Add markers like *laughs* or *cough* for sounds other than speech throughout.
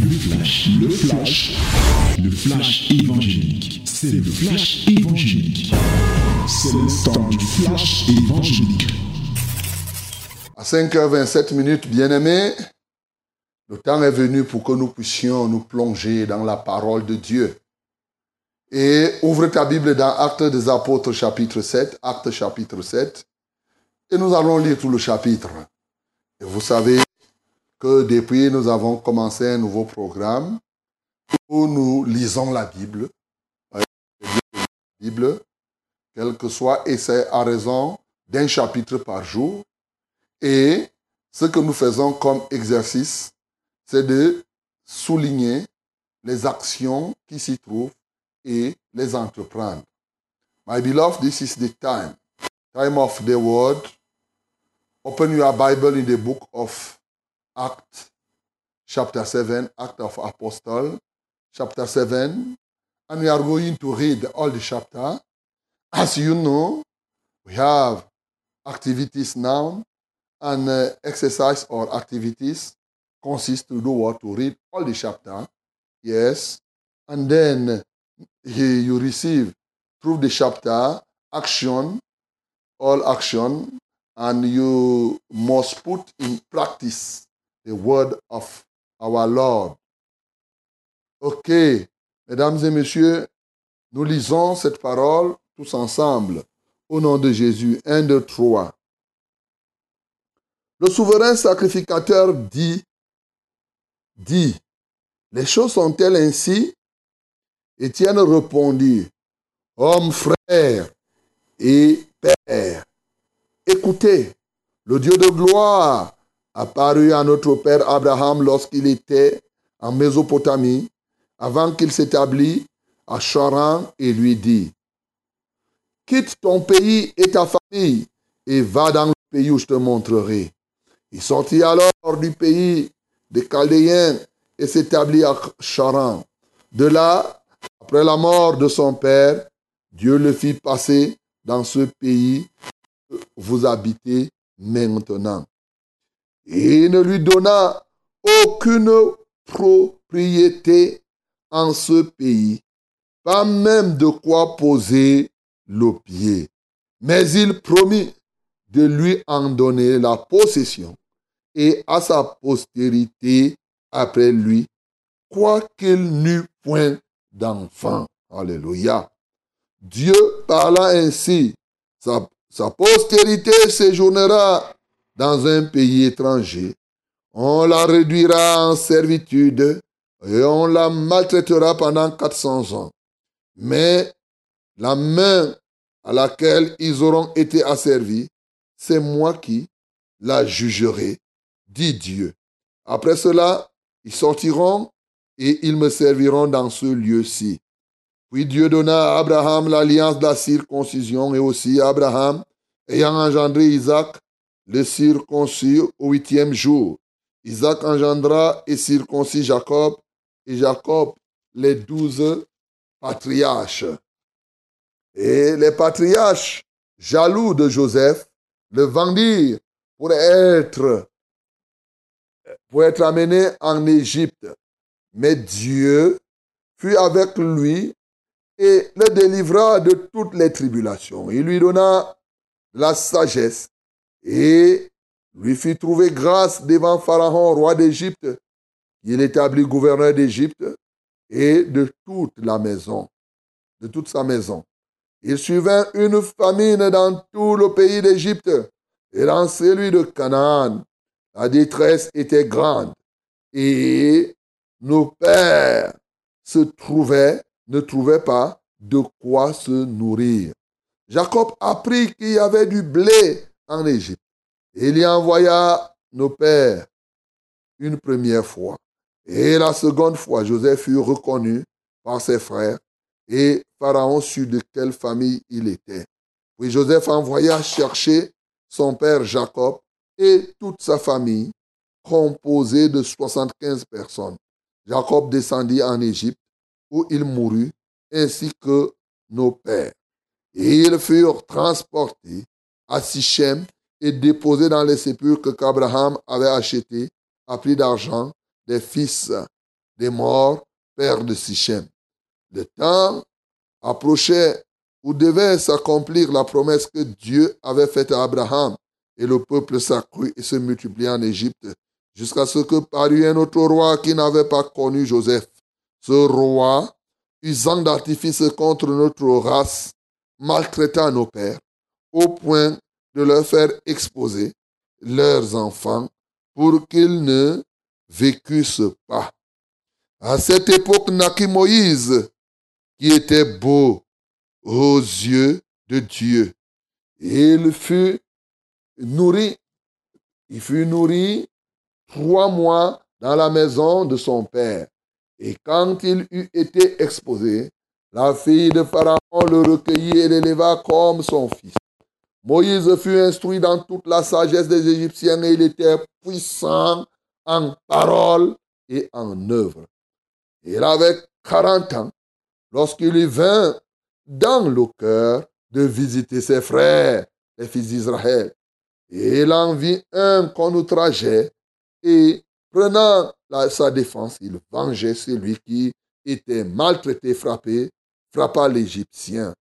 Le flash, le flash, le flash évangélique. C'est le flash évangélique. C'est le temps du flash évangélique. À 5h27 minutes, bien-aimés, le temps est venu pour que nous puissions nous plonger dans la parole de Dieu. Et ouvre ta Bible dans Actes des Apôtres chapitre 7, Actes chapitre 7, et nous allons lire tout le chapitre. Et vous savez que depuis, nous avons commencé un nouveau programme où nous lisons la Bible. La Bible, quel que soit, et c'est à raison d'un chapitre par jour. Et ce que nous faisons comme exercice, c'est de souligner les actions qui s'y trouvent et les entreprendre. My beloved, this is the time, time of the word. Open your Bible in the book of Acts, chapter 7, Act of Apostle, chapter 7, and we are going to read all the chapter. As you know, we have activities now, and uh, exercise or activities consist to do what? To read all the chapter, yes, and then he, you receive through the chapter action, all action, and you must put in practice the word of our Lord. Ok, mesdames et messieurs, nous lisons cette parole tous ensemble au nom de Jésus. 1, 2, 3. Le souverain sacrificateur dit, dit, les choses sont-elles ainsi? Étienne répondit, Homme, frère et père, écoutez, le Dieu de gloire apparut à notre père Abraham lorsqu'il était en Mésopotamie, avant qu'il s'établît à Charan, et lui dit, Quitte ton pays et ta famille, et va dans le pays où je te montrerai. Il sortit alors du pays des Chaldéens et s'établit à Charan. De là, après la mort de son père, Dieu le fit passer dans ce pays que vous habitez maintenant. Et il ne lui donna aucune propriété en ce pays, pas même de quoi poser le pied. Mais il promit de lui en donner la possession et à sa postérité après lui, quoiqu'il n'eût point d'enfants. Alléluia. Dieu parla ainsi, sa, sa postérité séjournera dans un pays étranger. On la réduira en servitude et on la maltraitera pendant 400 ans. Mais la main à laquelle ils auront été asservis, c'est moi qui la jugerai, dit Dieu. Après cela, ils sortiront et ils me serviront dans ce lieu-ci. Puis Dieu donna à Abraham l'alliance de la circoncision et aussi Abraham, ayant engendré Isaac, le circoncis au huitième jour. Isaac engendra et circoncis Jacob, et Jacob les douze patriarches. Et les patriarches, jaloux de Joseph, le vendirent pour être, pour être amené en Égypte. Mais Dieu fut avec lui et le délivra de toutes les tribulations. Il lui donna la sagesse et lui fit trouver grâce devant Pharaon, roi d'Égypte. Il établit gouverneur d'Égypte et de toute la maison, de toute sa maison. Il suivait une famine dans tout le pays d'Égypte et dans celui de Canaan. La détresse était grande et nos pères se trouvaient, ne trouvaient pas de quoi se nourrir. Jacob apprit qu'il y avait du blé en Égypte. Il y envoya nos pères une première fois. Et la seconde fois, Joseph fut reconnu par ses frères et Pharaon sut de quelle famille il était. Puis Joseph envoya chercher son père Jacob et toute sa famille, composée de 75 personnes. Jacob descendit en Égypte, où il mourut, ainsi que nos pères. Et ils furent transportés à Sichem et déposés dans les sépulcres qu'Abraham avait achetés à prix d'argent des fils des morts, père de Sichem. Le temps approchait où devait s'accomplir la promesse que Dieu avait faite à Abraham. Et le peuple s'accrut et se multiplia en Égypte, jusqu'à ce que parut un autre roi qui n'avait pas connu Joseph. Ce roi, usant d'artifice contre notre race, maltraita nos pères, au point de leur faire exposer leurs enfants pour qu'ils ne vécussent pas. À cette époque naquit Moïse, qui était beau aux yeux de Dieu. il fut nourri, il fut nourri trois mois dans la maison de son père. Et quand il eut été exposé, la fille de Pharaon le recueillit et l'éleva comme son fils. Moïse fut instruit dans toute la sagesse des Égyptiens et il était puissant en parole et en œuvre. Il avait 40 ans lorsqu'il y vint dans le cœur de visiter ses frères, les fils d'Israël. Et il en vit un qu'on outrageait et prenant sa défense, il vengeait celui qui était maltraité, frappé, frappa l'Égyptien.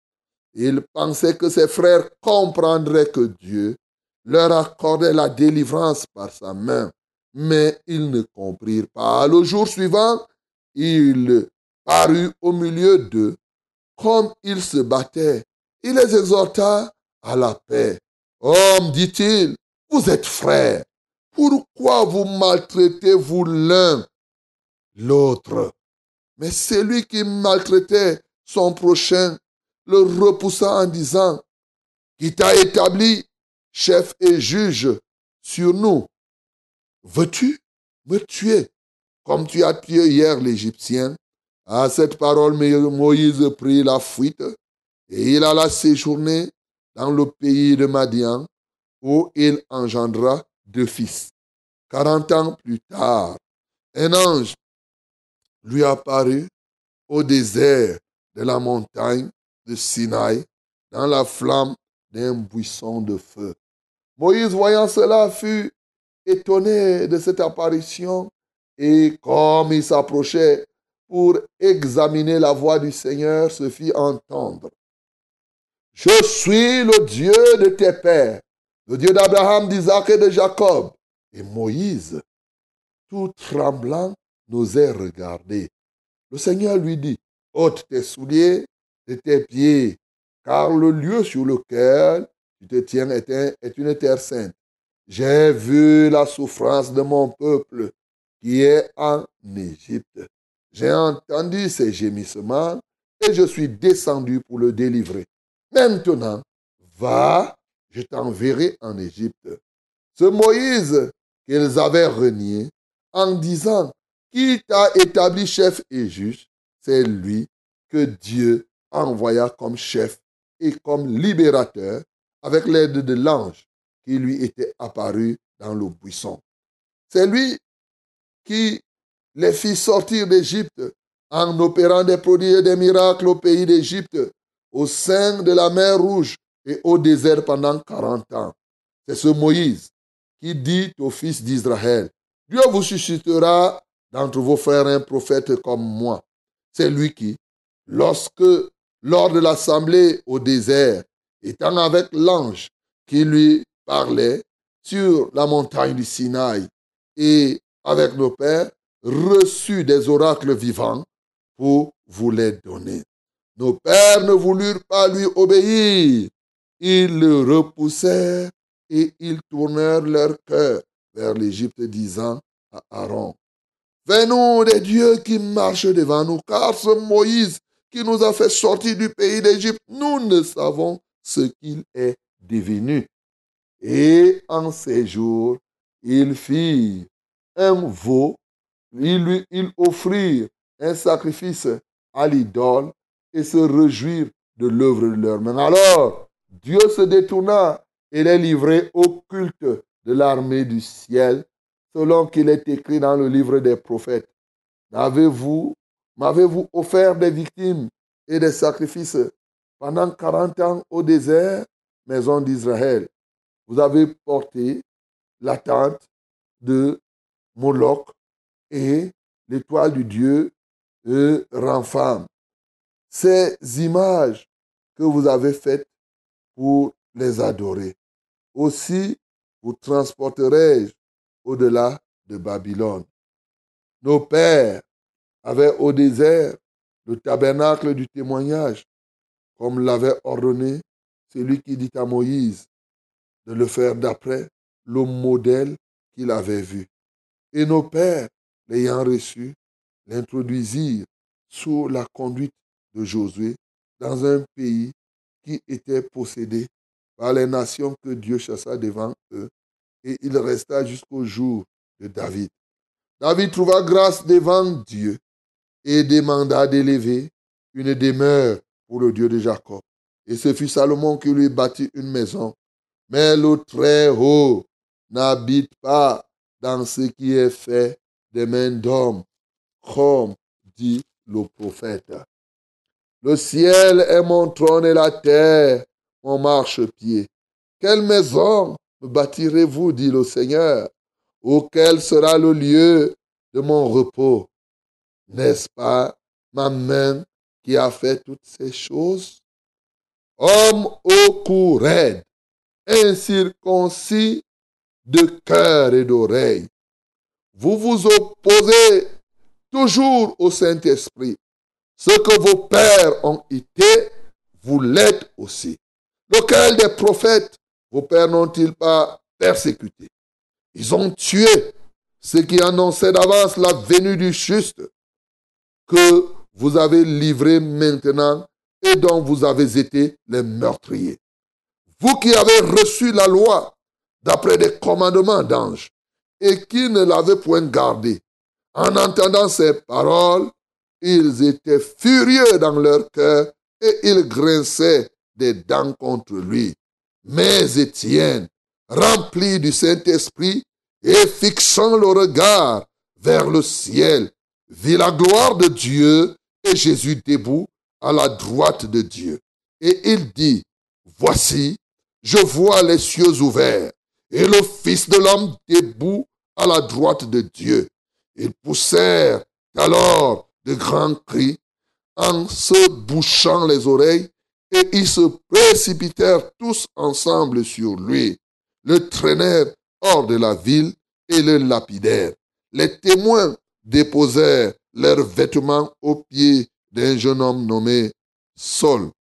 Il pensait que ses frères comprendraient que Dieu leur accordait la délivrance par sa main, mais ils ne comprirent pas. Le jour suivant, il parut au milieu d'eux, comme il se battait. Il les exhorta à la paix. Homme, dit-il, vous êtes frères. Pourquoi vous maltraitez-vous l'un l'autre? Mais celui qui maltraitait son prochain le repoussa en disant, qui t'a établi chef et juge sur nous, veux-tu me tuer? Comme tu as tué hier l'Égyptien. À cette parole, Moïse prit la fuite et il alla séjourner dans le pays de Madian où il engendra deux fils. Quarante ans plus tard, un ange lui apparut au désert de la montagne de Sinaï dans la flamme d'un buisson de feu. Moïse, voyant cela, fut étonné de cette apparition et comme il s'approchait pour examiner la voix du Seigneur, se fit entendre. Je suis le Dieu de tes pères, le Dieu d'Abraham, d'Isaac et de Jacob. Et Moïse, tout tremblant, n'osait regarder. Le Seigneur lui dit, ôte tes souliers de tes pieds, car le lieu sur lequel tu te tiens est, une terre sainte. J'ai vu la souffrance de mon peuple qui est en Égypte. J'ai entendu ses gémissements et je suis descendu pour le délivrer. Maintenant, va, je t'enverrai en Égypte. Ce Moïse qu'ils avaient renié en disant, qui t'a établi chef et juge, c'est lui que Dieu envoya comme chef et comme libérateur avec l'aide de l'ange qui lui était apparu dans le buisson. C'est lui qui les fit sortir d'Égypte en opérant des prodiges et des miracles au pays d'Égypte, au sein de la mer Rouge et au désert pendant quarante ans. C'est ce Moïse qui dit aux fils d'Israël, Dieu vous suscitera d'entre vos frères un prophète comme moi. C'est lui qui, lorsque lors de l'assemblée au désert, étant avec l'ange qui lui parlait sur la montagne du Sinaï et avec nos pères, reçut des oracles vivants pour vous les donner. Nos pères ne voulurent pas lui obéir. Ils le repoussèrent et ils tournèrent leur cœur vers l'Égypte, disant à Aaron, Venons des dieux qui marchent devant nous, car ce Moïse qui nous a fait sortir du pays d'Égypte, nous ne savons ce qu'il est devenu. Et en ces jours, il fit un veau, il lui il offrit un sacrifice à l'idole et se réjouir de l'œuvre de leurs mains. Alors, Dieu se détourna et les livrait au culte de l'armée du ciel, selon qu'il est écrit dans le livre des prophètes. N'avez-vous M'avez-vous offert des victimes et des sacrifices pendant quarante ans au désert, maison d'Israël? Vous avez porté l'attente de Moloch et l'étoile du Dieu euh. Ces images que vous avez faites pour les adorer. Aussi vous transporterai-je au-delà de Babylone. Nos pères avaient au désert le tabernacle du témoignage, comme l'avait ordonné celui qui dit à Moïse de le faire d'après le modèle qu'il avait vu. Et nos pères, l'ayant reçu, l'introduisirent sous la conduite de Josué dans un pays qui était possédé par les nations que Dieu chassa devant eux, et il resta jusqu'au jour de David. David trouva grâce devant Dieu et demanda d'élever une demeure pour le Dieu de Jacob. Et ce fut Salomon qui lui bâtit une maison. Mais le Très-Haut n'habite pas dans ce qui est fait des mains d'hommes, comme dit le prophète. Le ciel est mon trône et la terre mon marchepied. Quelle maison me bâtirez-vous, dit le Seigneur, auquel sera le lieu de mon repos? N'est-ce pas ma main qui a fait toutes ces choses? Homme au cou incirconcis de cœur et d'oreille, vous vous opposez toujours au Saint-Esprit. Ce que vos pères ont été, vous l'êtes aussi. Lequel des prophètes vos pères n'ont-ils pas persécuté? Ils ont tué ceux qui annonçaient d'avance la venue du juste que vous avez livré maintenant et dont vous avez été les meurtriers. Vous qui avez reçu la loi d'après des commandements d'anges et qui ne l'avez point gardée, en entendant ces paroles, ils étaient furieux dans leur cœur et ils grinçaient des dents contre lui. Mais Étienne, rempli du Saint-Esprit et fixant le regard vers le ciel, vit la gloire de Dieu et Jésus debout à la droite de Dieu. Et il dit, Voici, je vois les cieux ouverts et le Fils de l'homme debout à la droite de Dieu. Ils poussèrent alors de grands cris en se bouchant les oreilles et ils se précipitèrent tous ensemble sur lui, le traînèrent hors de la ville et le lapidèrent. Les témoins déposèrent leurs vêtements aux pieds d'un jeune homme nommé Saul.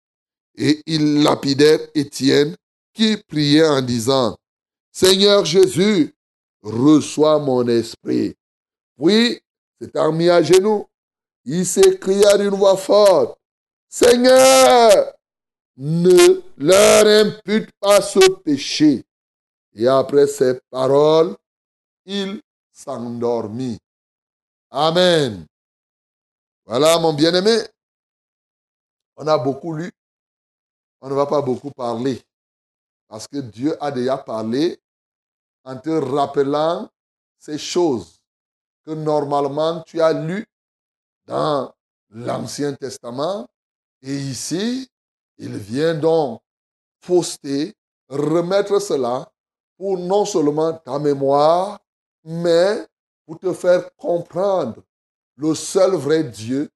Et ils lapidèrent Étienne, qui priait en disant, Seigneur Jésus, reçois mon esprit. Puis, s'étant mis à genoux, il s'écria d'une voix forte, Seigneur, ne leur impute pas ce péché. Et après ces paroles, il s'endormit. Amen. Voilà, mon bien-aimé. On a beaucoup lu. On ne va pas beaucoup parler. Parce que Dieu a déjà parlé en te rappelant ces choses que normalement tu as lues dans l'Ancien Testament. Et ici, il vient donc poster, remettre cela pour non seulement ta mémoire, mais pour te faire comprendre le seul vrai Dieu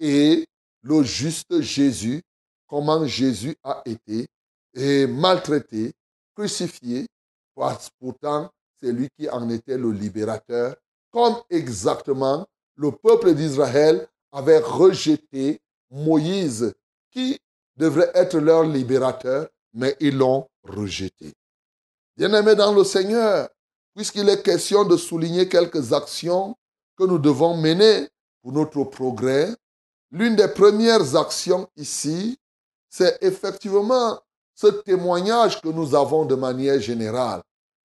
et le juste Jésus, comment Jésus a été et maltraité, crucifié, pourtant c'est lui qui en était le libérateur, comme exactement le peuple d'Israël avait rejeté Moïse, qui devrait être leur libérateur, mais ils l'ont rejeté. Bien-aimés dans le Seigneur, puisqu'il est question de souligner quelques actions que nous devons mener pour notre progrès, l'une des premières actions ici, c'est effectivement ce témoignage que nous avons de manière générale.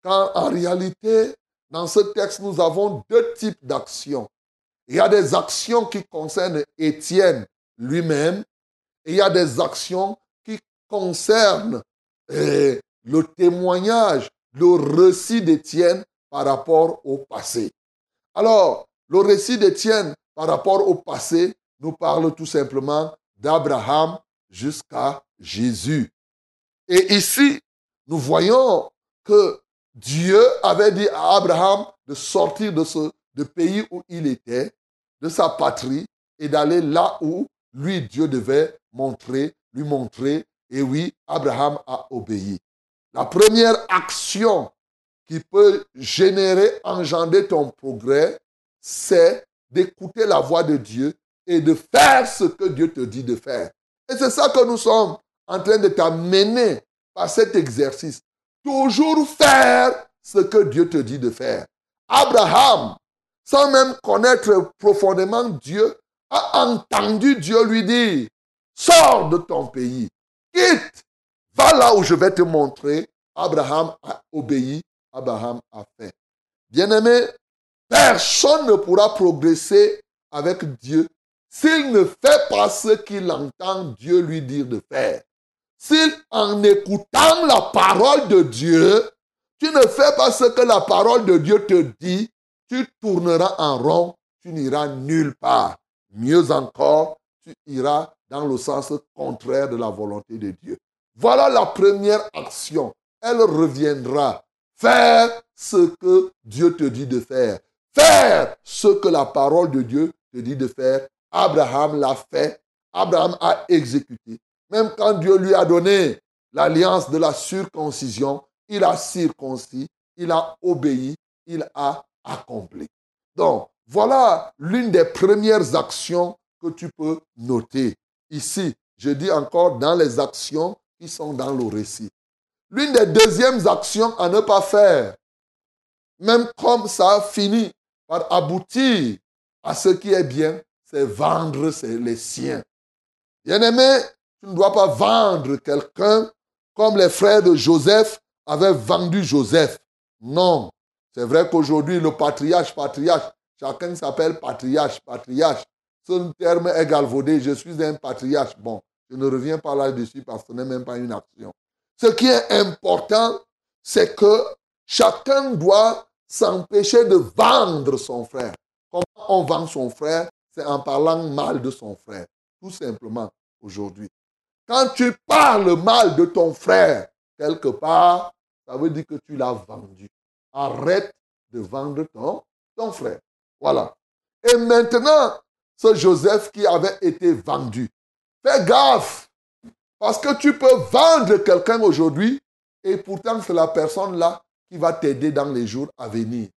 Quand en réalité, dans ce texte, nous avons deux types d'actions. Il y a des actions qui concernent Étienne lui-même et il y a des actions qui concernent eh, le témoignage, le récit d'Étienne par rapport au passé. Alors, le récit d'Étienne par rapport au passé nous parle tout simplement d'Abraham jusqu'à Jésus. Et ici, nous voyons que Dieu avait dit à Abraham de sortir de ce pays où il était de sa patrie et d'aller là où lui, Dieu devait montrer, lui montrer. Et oui, Abraham a obéi. La première action qui peut générer, engendrer ton progrès, c'est d'écouter la voix de Dieu et de faire ce que Dieu te dit de faire. Et c'est ça que nous sommes en train de t'amener par cet exercice. Toujours faire ce que Dieu te dit de faire. Abraham, sans même connaître profondément Dieu, a entendu Dieu lui dire, sors de ton pays, quitte, va là où je vais te montrer. Abraham a obéi, Abraham a fait. Bien-aimé, personne ne pourra progresser avec Dieu s'il ne fait pas ce qu'il entend Dieu lui dire de faire. S'il, en écoutant la parole de Dieu, tu ne fais pas ce que la parole de Dieu te dit, tu tourneras en rond, tu n'iras nulle part. Mieux encore, tu iras dans le sens contraire de la volonté de Dieu. Voilà la première action. Elle reviendra. Faire ce que Dieu te dit de faire. Faire ce que la parole de Dieu te dit de faire. Abraham l'a fait. Abraham a exécuté. Même quand Dieu lui a donné l'alliance de la circoncision, il a circoncis, il a obéi, il a accompli. Donc, voilà l'une des premières actions que tu peux noter. Ici, je dis encore dans les actions qui sont dans le récit. L'une des deuxièmes actions à ne pas faire, même comme ça finit par aboutir à ce qui est bien, c'est vendre les siens. Bien-aimé, tu ne dois pas vendre quelqu'un comme les frères de Joseph avaient vendu Joseph. Non. C'est vrai qu'aujourd'hui, le patriarche, patriarche, chacun s'appelle patriarche, patriarche. Ce terme est galvaudé. Je suis un patriarche. Bon, je ne reviens pas là-dessus parce que ce n'est même pas une action. Ce qui est important, c'est que chacun doit s'empêcher de vendre son frère. Comment on vend son frère? C'est en parlant mal de son frère. Tout simplement, aujourd'hui. Quand tu parles mal de ton frère, quelque part, ça veut dire que tu l'as vendu. Arrête de vendre ton, ton frère. Voilà. Et maintenant, ce Joseph qui avait été vendu, fais gaffe. Parce que tu peux vendre quelqu'un aujourd'hui et pourtant c'est la personne-là qui va t'aider dans les jours à venir.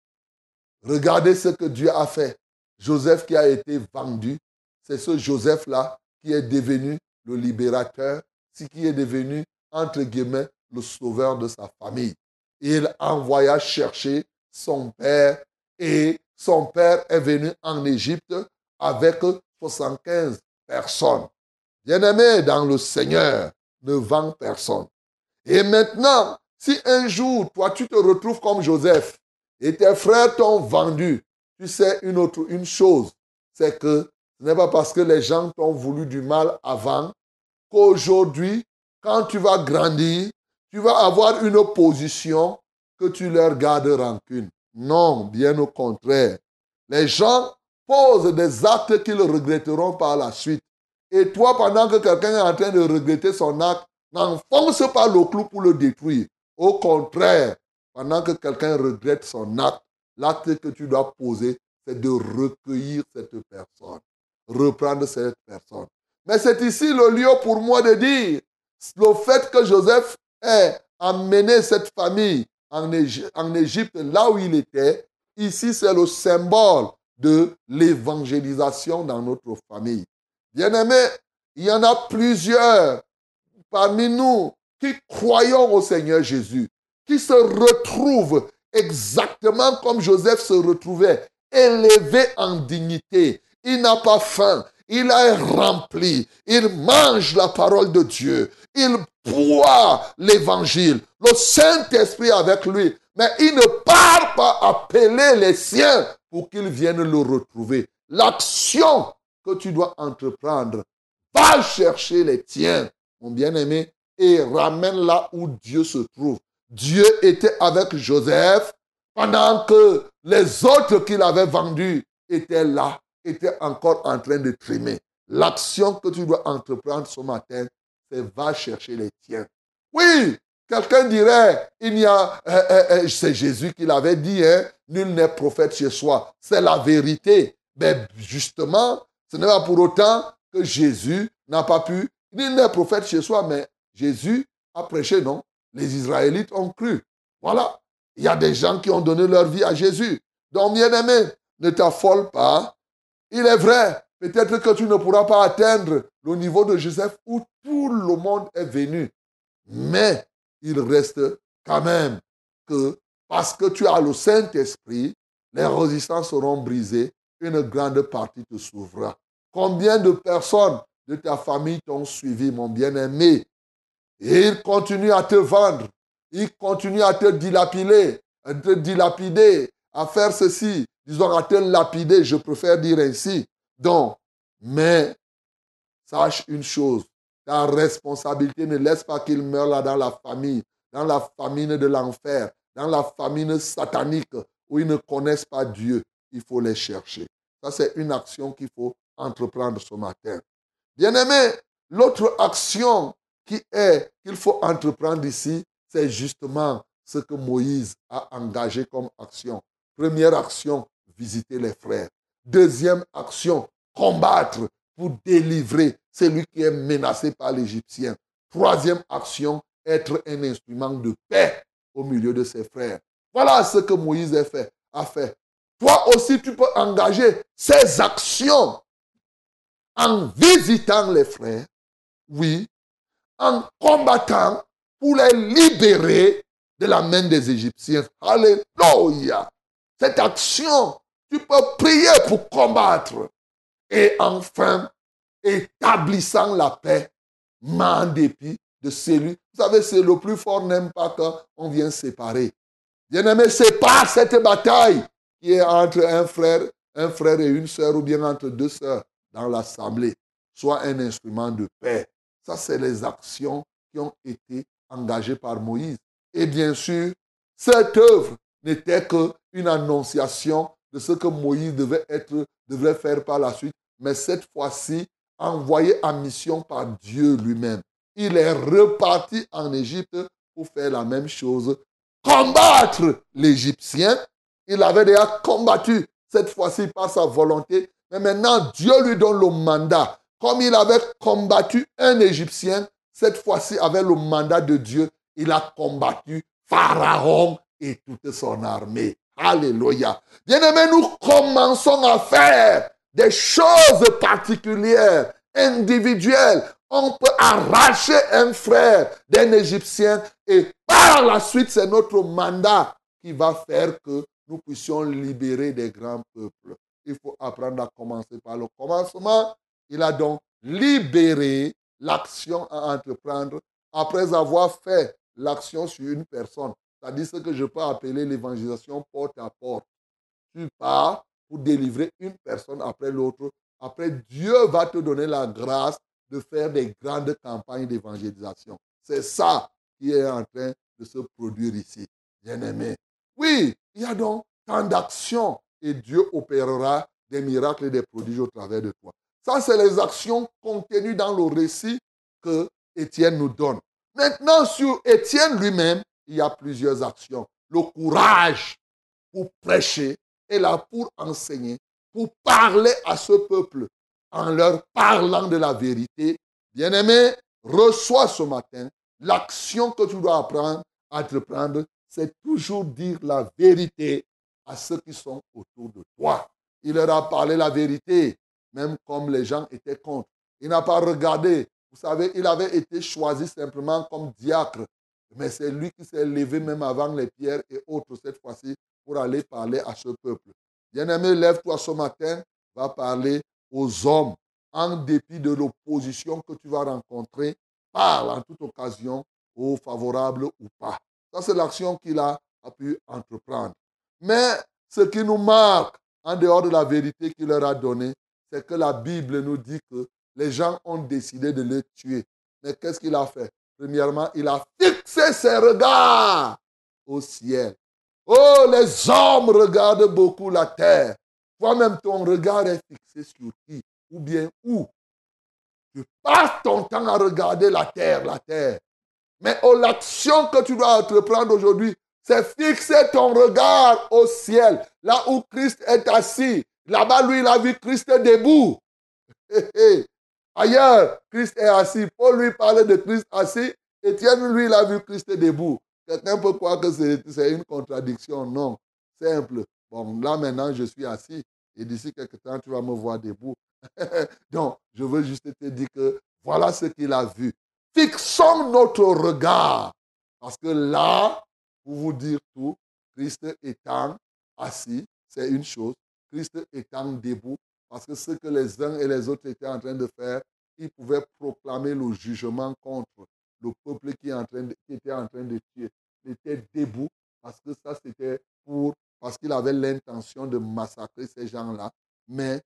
Regardez ce que Dieu a fait. Joseph qui a été vendu, c'est ce Joseph-là qui est devenu le libérateur, ce qui est devenu, entre guillemets, le sauveur de sa famille. Il envoya chercher son père et son père est venu en Égypte avec 75 personnes. Bien-aimé dans le Seigneur, ne vend personne. Et maintenant, si un jour, toi, tu te retrouves comme Joseph et tes frères t'ont vendu, tu sais une autre une chose, c'est que ce n'est pas parce que les gens t'ont voulu du mal avant qu'aujourd'hui, quand tu vas grandir, tu vas avoir une position que tu leur gardes rancune. Non, bien au contraire. Les gens posent des actes qu'ils regretteront par la suite. Et toi, pendant que quelqu'un est en train de regretter son acte, n'enfonce pas le clou pour le détruire. Au contraire, pendant que quelqu'un regrette son acte, l'acte que tu dois poser, c'est de recueillir cette personne, reprendre cette personne. Mais c'est ici le lieu pour moi de dire le fait que Joseph ait amené cette famille en Égypte, là où il était, ici c'est le symbole de l'évangélisation dans notre famille. Bien aimé, il y en a plusieurs parmi nous qui croyons au Seigneur Jésus, qui se retrouvent exactement comme Joseph se retrouvait, élevé en dignité. Il n'a pas faim, il est rempli, il mange la parole de Dieu, il boit l'évangile, le Saint-Esprit avec lui, mais il ne part pas appeler les siens pour qu'ils viennent le retrouver. L'action que tu dois entreprendre, va chercher les tiens, mon bien-aimé, et ramène là où Dieu se trouve. Dieu était avec Joseph pendant que les autres qu'il avait vendus étaient là était encore en train de trimer. L'action que tu dois entreprendre ce matin, c'est va chercher les tiens. Oui, quelqu'un dirait, il y a, euh, euh, euh, c'est Jésus qui l'avait dit, hein, nul n'est prophète chez soi. C'est la vérité. Mais justement, ce n'est pas pour autant que Jésus n'a pas pu, il n'est prophète chez soi, mais Jésus a prêché, non? Les Israélites ont cru. Voilà. Il y a des gens qui ont donné leur vie à Jésus. Donc, bien-aimé, ne t'affole pas. Il est vrai, peut-être que tu ne pourras pas atteindre le niveau de Joseph où tout le monde est venu. Mais il reste quand même que parce que tu as le Saint-Esprit, les résistances seront brisées, une grande partie te s'ouvrira. Combien de personnes de ta famille t'ont suivi, mon bien-aimé? Et ils continuent à te vendre, ils continuent à te dilapider, à te dilapider, à faire ceci, disons à te lapider, je préfère dire ainsi. Donc, mais sache une chose, ta responsabilité ne laisse pas qu'ils meurent là dans la famille, dans la famine de l'enfer, dans la famine satanique où ils ne connaissent pas Dieu. Il faut les chercher. Ça, c'est une action qu'il faut entreprendre ce matin. Bien-aimé, l'autre action qui est qu'il faut entreprendre ici, c'est justement ce que Moïse a engagé comme action. Première action, visiter les frères. Deuxième action, combattre pour délivrer celui qui est menacé par l'Égyptien. Troisième action, être un instrument de paix au milieu de ses frères. Voilà ce que Moïse a fait. A fait. Toi aussi, tu peux engager ces actions en visitant les frères, oui, en combattant pour les libérer de la main des Égyptiens. Alléluia. Cette action, tu peux prier pour combattre. Et enfin, établissant la paix, mais en dépit de celui. Vous savez, c'est le plus fort n'aime pas quand on vient séparer. Bien-aimé, c'est pas cette bataille qui est entre un frère, un frère et une sœur, ou bien entre deux sœurs dans l'assemblée, soit un instrument de paix. Ça, c'est les actions qui ont été engagées par Moïse. Et bien sûr, cette œuvre n'était qu'une annonciation de ce que Moïse devait, être, devait faire par la suite, mais cette fois-ci, envoyé en mission par Dieu lui-même. Il est reparti en Égypte pour faire la même chose, combattre l'Égyptien. Il avait déjà combattu cette fois-ci par sa volonté, mais maintenant Dieu lui donne le mandat. Comme il avait combattu un Égyptien, cette fois-ci avec le mandat de Dieu, il a combattu Pharaon et toute son armée. Alléluia. Bien-aimés, nous commençons à faire des choses particulières, individuelles. On peut arracher un frère d'un Égyptien et par la suite, c'est notre mandat qui va faire que nous puissions libérer des grands peuples. Il faut apprendre à commencer par le commencement. Il a donc libéré l'action à entreprendre après avoir fait l'action sur une personne. C'est-à-dire ce que je peux appeler l'évangélisation porte à porte. Tu pars pour délivrer une personne après l'autre. Après, Dieu va te donner la grâce de faire des grandes campagnes d'évangélisation. C'est ça qui est en train de se produire ici. Bien-aimé. Oui, il y a donc tant d'actions et Dieu opérera des miracles et des prodiges au travers de toi. Ça, c'est les actions contenues dans le récit que Étienne nous donne. Maintenant, sur Étienne lui-même, il y a plusieurs actions. Le courage pour prêcher est là pour enseigner, pour parler à ce peuple en leur parlant de la vérité. Bien-aimé, reçois ce matin l'action que tu dois apprendre, entreprendre, c'est toujours dire la vérité à ceux qui sont autour de toi. Il leur a parlé la vérité, même comme les gens étaient contre. Il n'a pas regardé. Vous savez, il avait été choisi simplement comme diacre. Mais c'est lui qui s'est levé même avant les pierres et autres cette fois-ci pour aller parler à ce peuple. Bien-aimé, lève-toi ce matin, va parler aux hommes en dépit de l'opposition que tu vas rencontrer. Parle en toute occasion, ou favorable ou pas. Ça, c'est l'action qu'il a, pu entreprendre. Mais ce qui nous marque, en dehors de la vérité qu'il leur a donnée, c'est que la Bible nous dit que les gens ont décidé de le tuer. Mais qu'est-ce qu'il a fait? Premièrement, il a fixé ses regards au ciel. Oh, les hommes regardent beaucoup la terre. Toi-même, ton regard est fixé sur qui? Ou bien où? Tu passes ton temps à regarder la terre, la terre. Mais oh, l'action que tu dois entreprendre aujourd'hui, c'est fixer ton regard au ciel, là où Christ est assis, Là-bas, lui, il a vu Christ debout. Ailleurs, Christ est assis. Paul lui parlait de Christ assis. Étienne, lui, il a vu Christ debout. Quelqu'un peut croire que c'est une contradiction. Non. Simple. Bon, là maintenant, je suis assis. Et d'ici quelques temps, tu vas me voir debout. *laughs* Donc, je veux juste te dire que voilà ce qu'il a vu. Fixons notre regard. Parce que là, pour vous dire tout, Christ étant assis, c'est une chose. Christ étant debout, parce que ce que les uns et les autres étaient en train de faire, ils pouvaient proclamer le jugement contre le peuple qui, était en train de tuer. Il était debout parce que ça, c'était pour, parce qu'il avait l'intention de massacrer ces gens-là. Mais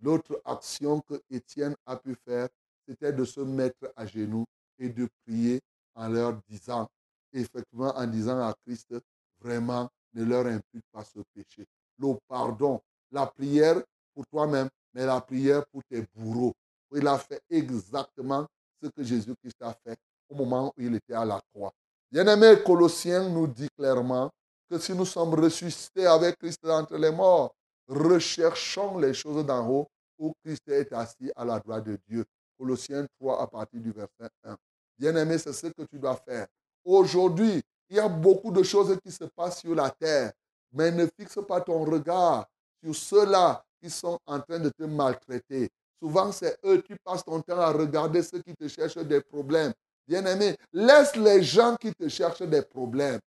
l'autre action que Étienne a pu faire, c'était de se mettre à genoux et de prier en leur disant, effectivement en disant à Christ, vraiment, ne leur impute pas ce péché. Le pardon, la prière pour toi-même, mais la prière pour tes bourreaux. Il a fait exactement ce que Jésus-Christ a fait au moment où il était à la croix. Bien-aimé, Colossiens nous dit clairement que si nous sommes ressuscités avec Christ entre les morts, recherchons les choses d'en haut où Christ est assis à la droite de Dieu. Colossiens 3 à partir du verset 1. Bien-aimé, c'est ce que tu dois faire. Aujourd'hui, il y a beaucoup de choses qui se passent sur la terre, mais ne fixe pas ton regard sur ceux-là qui sont en train de te maltraiter. Souvent, c'est eux qui passent ton temps à regarder ceux qui te cherchent des problèmes. Bien-aimé, laisse les gens qui te cherchent des problèmes.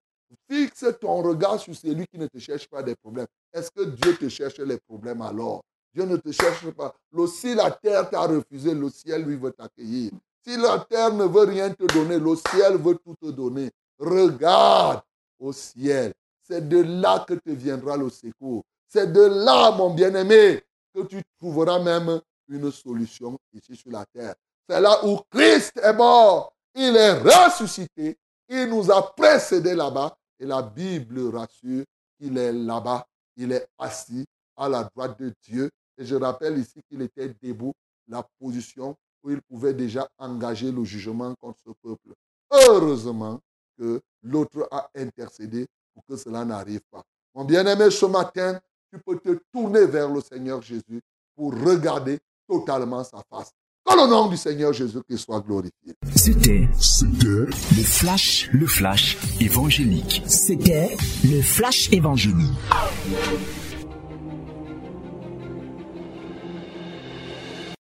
Fixe ton regard sur celui qui ne te cherche pas des problèmes. Est-ce que Dieu te cherche les problèmes alors? Dieu ne te cherche pas. Si la terre t'a refusé, le ciel, lui, veut t'accueillir. Si la terre ne veut rien te donner, le ciel veut tout te donner. Regarde au ciel. C'est de là que te viendra le secours. C'est de là, mon bien-aimé, que tu trouveras même une solution ici sur la terre. C'est là où Christ est mort. Il est ressuscité. Il nous a précédés là-bas. Et la Bible rassure qu'il est là-bas. Il est assis à la droite de Dieu. Et je rappelle ici qu'il était debout, la position où il pouvait déjà engager le jugement contre ce peuple. Heureusement que l'autre a intercédé pour que cela n'arrive pas. Mon bien-aimé, ce matin, tu peux te tourner vers le Seigneur Jésus pour regarder totalement sa face. Que le nom du Seigneur Jésus soit glorifié. C'était, c'était le flash, le flash évangélique. C'était le flash évangélique.